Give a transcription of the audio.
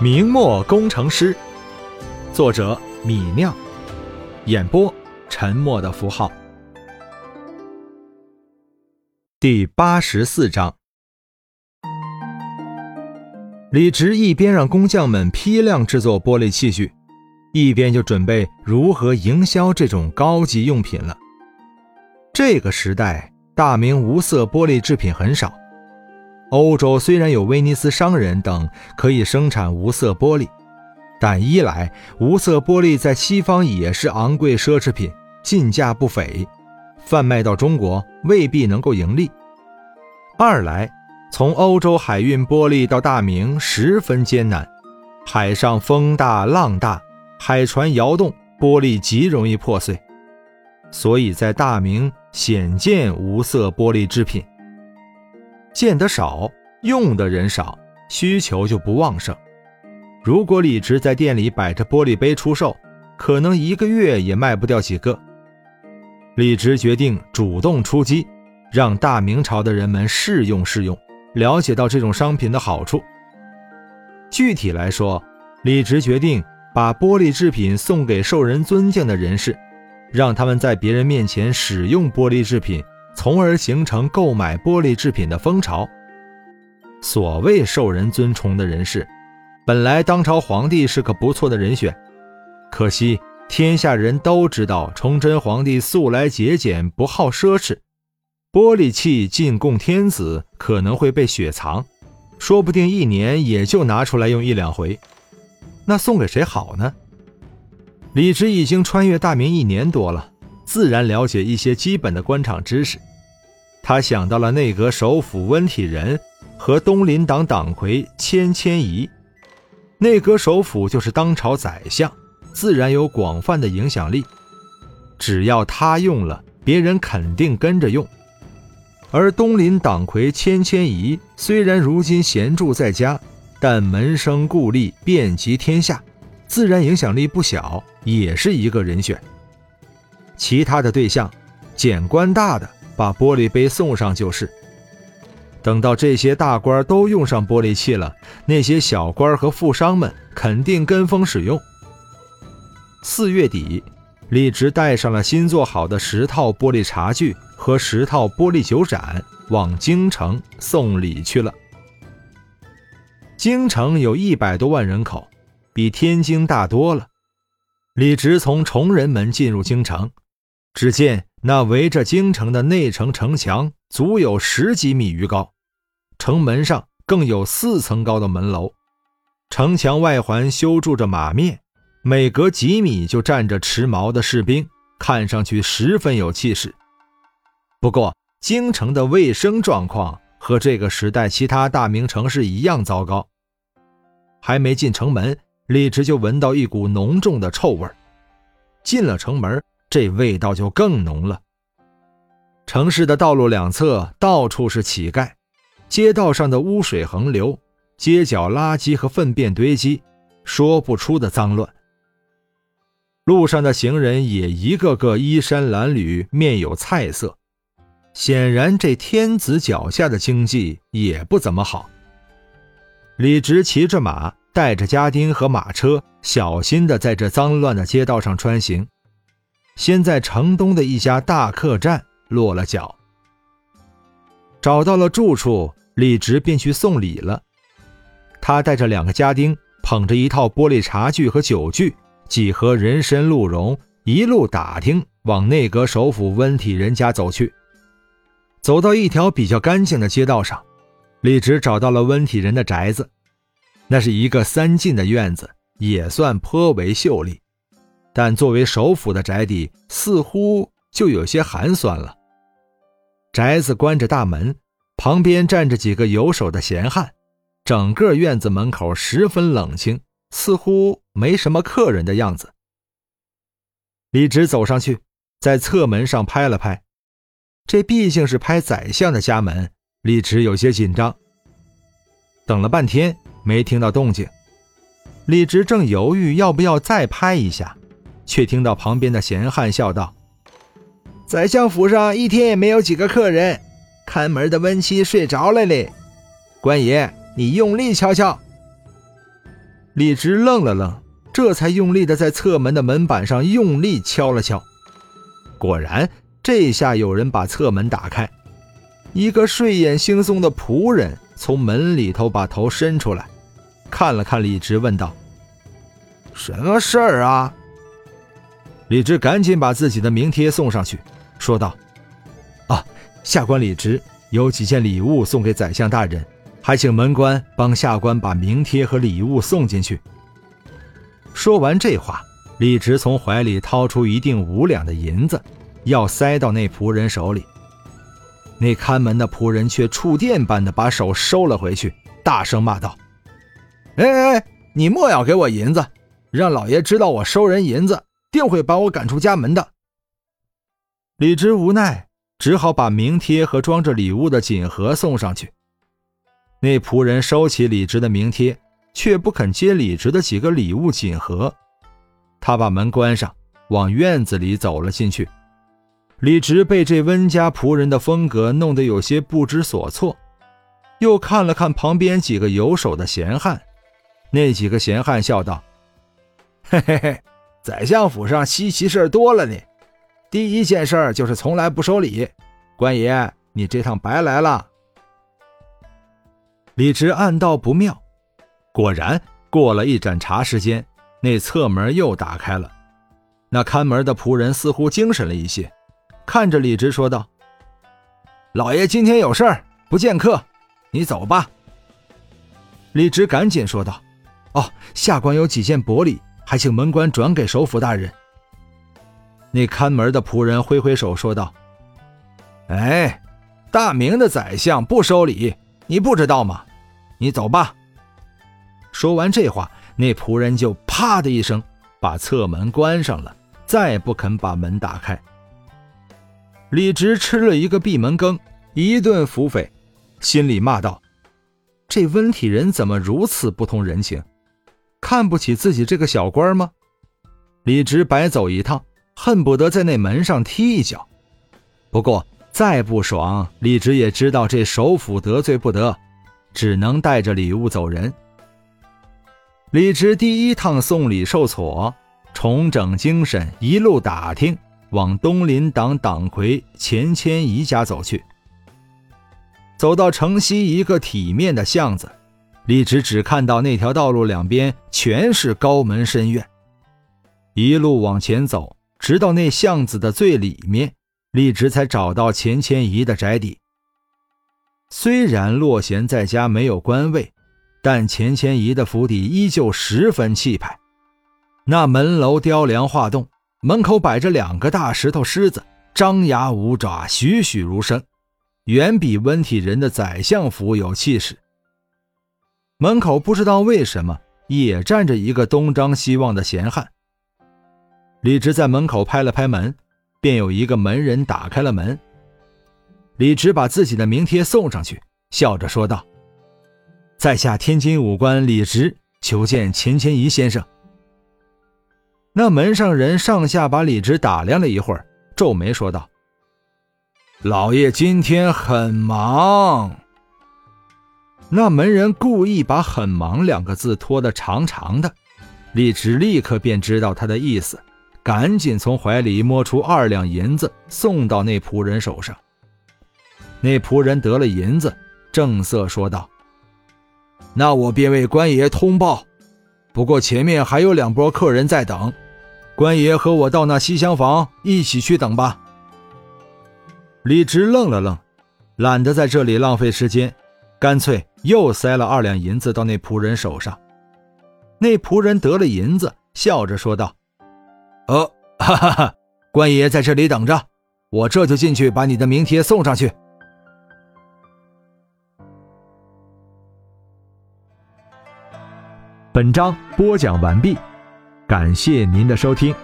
明末工程师，作者米酿，演播沉默的符号。第八十四章，李直一边让工匠们批量制作玻璃器具，一边就准备如何营销这种高级用品了。这个时代，大明无色玻璃制品很少。欧洲虽然有威尼斯商人等可以生产无色玻璃，但一来无色玻璃在西方也是昂贵奢侈品，进价不菲，贩卖到中国未必能够盈利；二来从欧洲海运玻璃到大明十分艰难，海上风大浪大，海船摇动，玻璃极容易破碎，所以在大明鲜见无色玻璃制品。见得少，用的人少，需求就不旺盛。如果李直在店里摆着玻璃杯出售，可能一个月也卖不掉几个。李直决定主动出击，让大明朝的人们试用试用，了解到这种商品的好处。具体来说，李直决定把玻璃制品送给受人尊敬的人士，让他们在别人面前使用玻璃制品。从而形成购买玻璃制品的风潮。所谓受人尊崇的人士，本来当朝皇帝是个不错的人选，可惜天下人都知道崇祯皇帝素来节俭，不好奢侈，玻璃器进贡天子可能会被雪藏，说不定一年也就拿出来用一两回。那送给谁好呢？李直已经穿越大明一年多了，自然了解一些基本的官场知识。他想到了内阁首辅温体仁和东林党党魁谦谦仪。内阁首辅就是当朝宰相，自然有广泛的影响力。只要他用了，别人肯定跟着用。而东林党魁谦谦仪虽然如今闲住在家，但门生故吏遍及天下，自然影响力不小，也是一个人选。其他的对象，简官大的。把玻璃杯送上就是。等到这些大官都用上玻璃器了，那些小官和富商们肯定跟风使用。四月底，李直带上了新做好的十套玻璃茶具和十套玻璃酒盏，往京城送礼去了。京城有一百多万人口，比天津大多了。李直从崇仁门进入京城，只见。那围着京城的内城城墙足有十几米余高，城门上更有四层高的门楼，城墙外环修筑着马面，每隔几米就站着持矛的士兵，看上去十分有气势。不过，京城的卫生状况和这个时代其他大明城市一样糟糕。还没进城门，李直就闻到一股浓重的臭味进了城门。这味道就更浓了。城市的道路两侧到处是乞丐，街道上的污水横流，街角垃圾和粪便堆积，说不出的脏乱。路上的行人也一个个衣衫褴褛，面有菜色，显然这天子脚下的经济也不怎么好。李直骑着马，带着家丁和马车，小心地在这脏乱的街道上穿行。先在城东的一家大客栈落了脚，找到了住处，李直便去送礼了。他带着两个家丁，捧着一套玻璃茶具和酒具，几盒人参鹿茸，一路打听，往内阁首府温体仁家走去。走到一条比较干净的街道上，李直找到了温体仁的宅子，那是一个三进的院子，也算颇为秀丽。但作为首府的宅邸，似乎就有些寒酸了。宅子关着大门，旁边站着几个游手的闲汉，整个院子门口十分冷清，似乎没什么客人的样子。李直走上去，在侧门上拍了拍，这毕竟是拍宰相的家门，李直有些紧张。等了半天没听到动静，李直正犹豫要不要再拍一下。却听到旁边的闲汉笑道：“宰相府上一天也没有几个客人，看门的温妻睡着了嘞。官爷，你用力敲敲。”李直愣了愣，这才用力的在侧门的门板上用力敲了敲。果然，这下有人把侧门打开，一个睡眼惺忪的仆人从门里头把头伸出来，看了看李直，问道：“什么事儿啊？”李直赶紧把自己的名帖送上去，说道：“啊，下官李直有几件礼物送给宰相大人，还请门官帮下官把名帖和礼物送进去。”说完这话。李直从怀里掏出一锭五两的银子，要塞到那仆人手里。那看门的仆人却触电般的把手收了回去，大声骂道：“哎哎，你莫要给我银子！让老爷知道我收人银子，定会把我赶出家门的。”李直无奈，只好把名帖和装着礼物的锦盒送上去。那仆人收起李直的名帖，却不肯接李直的几个礼物锦盒。他把门关上，往院子里走了进去。李直被这温家仆人的风格弄得有些不知所措，又看了看旁边几个游手的闲汉，那几个闲汉笑道：“嘿嘿嘿，宰相府上稀奇事多了呢。第一件事就是从来不收礼，官爷，你这趟白来了。”李直暗道不妙，果然过了一盏茶时间。那侧门又打开了，那看门的仆人似乎精神了一些，看着李直说道：“老爷今天有事儿，不见客，你走吧。”李直赶紧说道：“哦，下官有几件薄礼，还请门官转给首府大人。”那看门的仆人挥挥手说道：“哎，大明的宰相不收礼，你不知道吗？你走吧。”说完这话。那仆人就啪的一声把侧门关上了，再不肯把门打开。李直吃了一个闭门羹，一顿腹诽，心里骂道：“这温体人怎么如此不通人情？看不起自己这个小官吗？”李直白走一趟，恨不得在那门上踢一脚。不过再不爽，李直也知道这首府得罪不得，只能带着礼物走人。李直第一趟送礼受挫，重整精神，一路打听，往东林党党魁钱谦益家走去。走到城西一个体面的巷子，李直只看到那条道路两边全是高门深院。一路往前走，直到那巷子的最里面，李直才找到钱谦益的宅邸。虽然洛贤在家没有官位。但钱谦益的府邸依旧十分气派，那门楼雕梁画栋，门口摆着两个大石头狮子，张牙舞爪，栩栩如生，远比温体仁的宰相府有气势。门口不知道为什么也站着一个东张西望的闲汉。李直在门口拍了拍门，便有一个门人打开了门。李直把自己的名帖送上去，笑着说道。在下天津武官李直，求见钱谦益先生。那门上人上下把李直打量了一会儿，皱眉说道：“老爷今天很忙。”那门人故意把“很忙”两个字拖得长长的，李直立刻便知道他的意思，赶紧从怀里摸出二两银子送到那仆人手上。那仆人得了银子，正色说道。那我便为官爷通报，不过前面还有两拨客人在等，官爷和我到那西厢房一起去等吧。李直愣了愣，懒得在这里浪费时间，干脆又塞了二两银子到那仆人手上。那仆人得了银子，笑着说道：“ 呃，哈哈哈，官爷在这里等着，我这就进去把你的名帖送上去。”本章播讲完毕，感谢您的收听。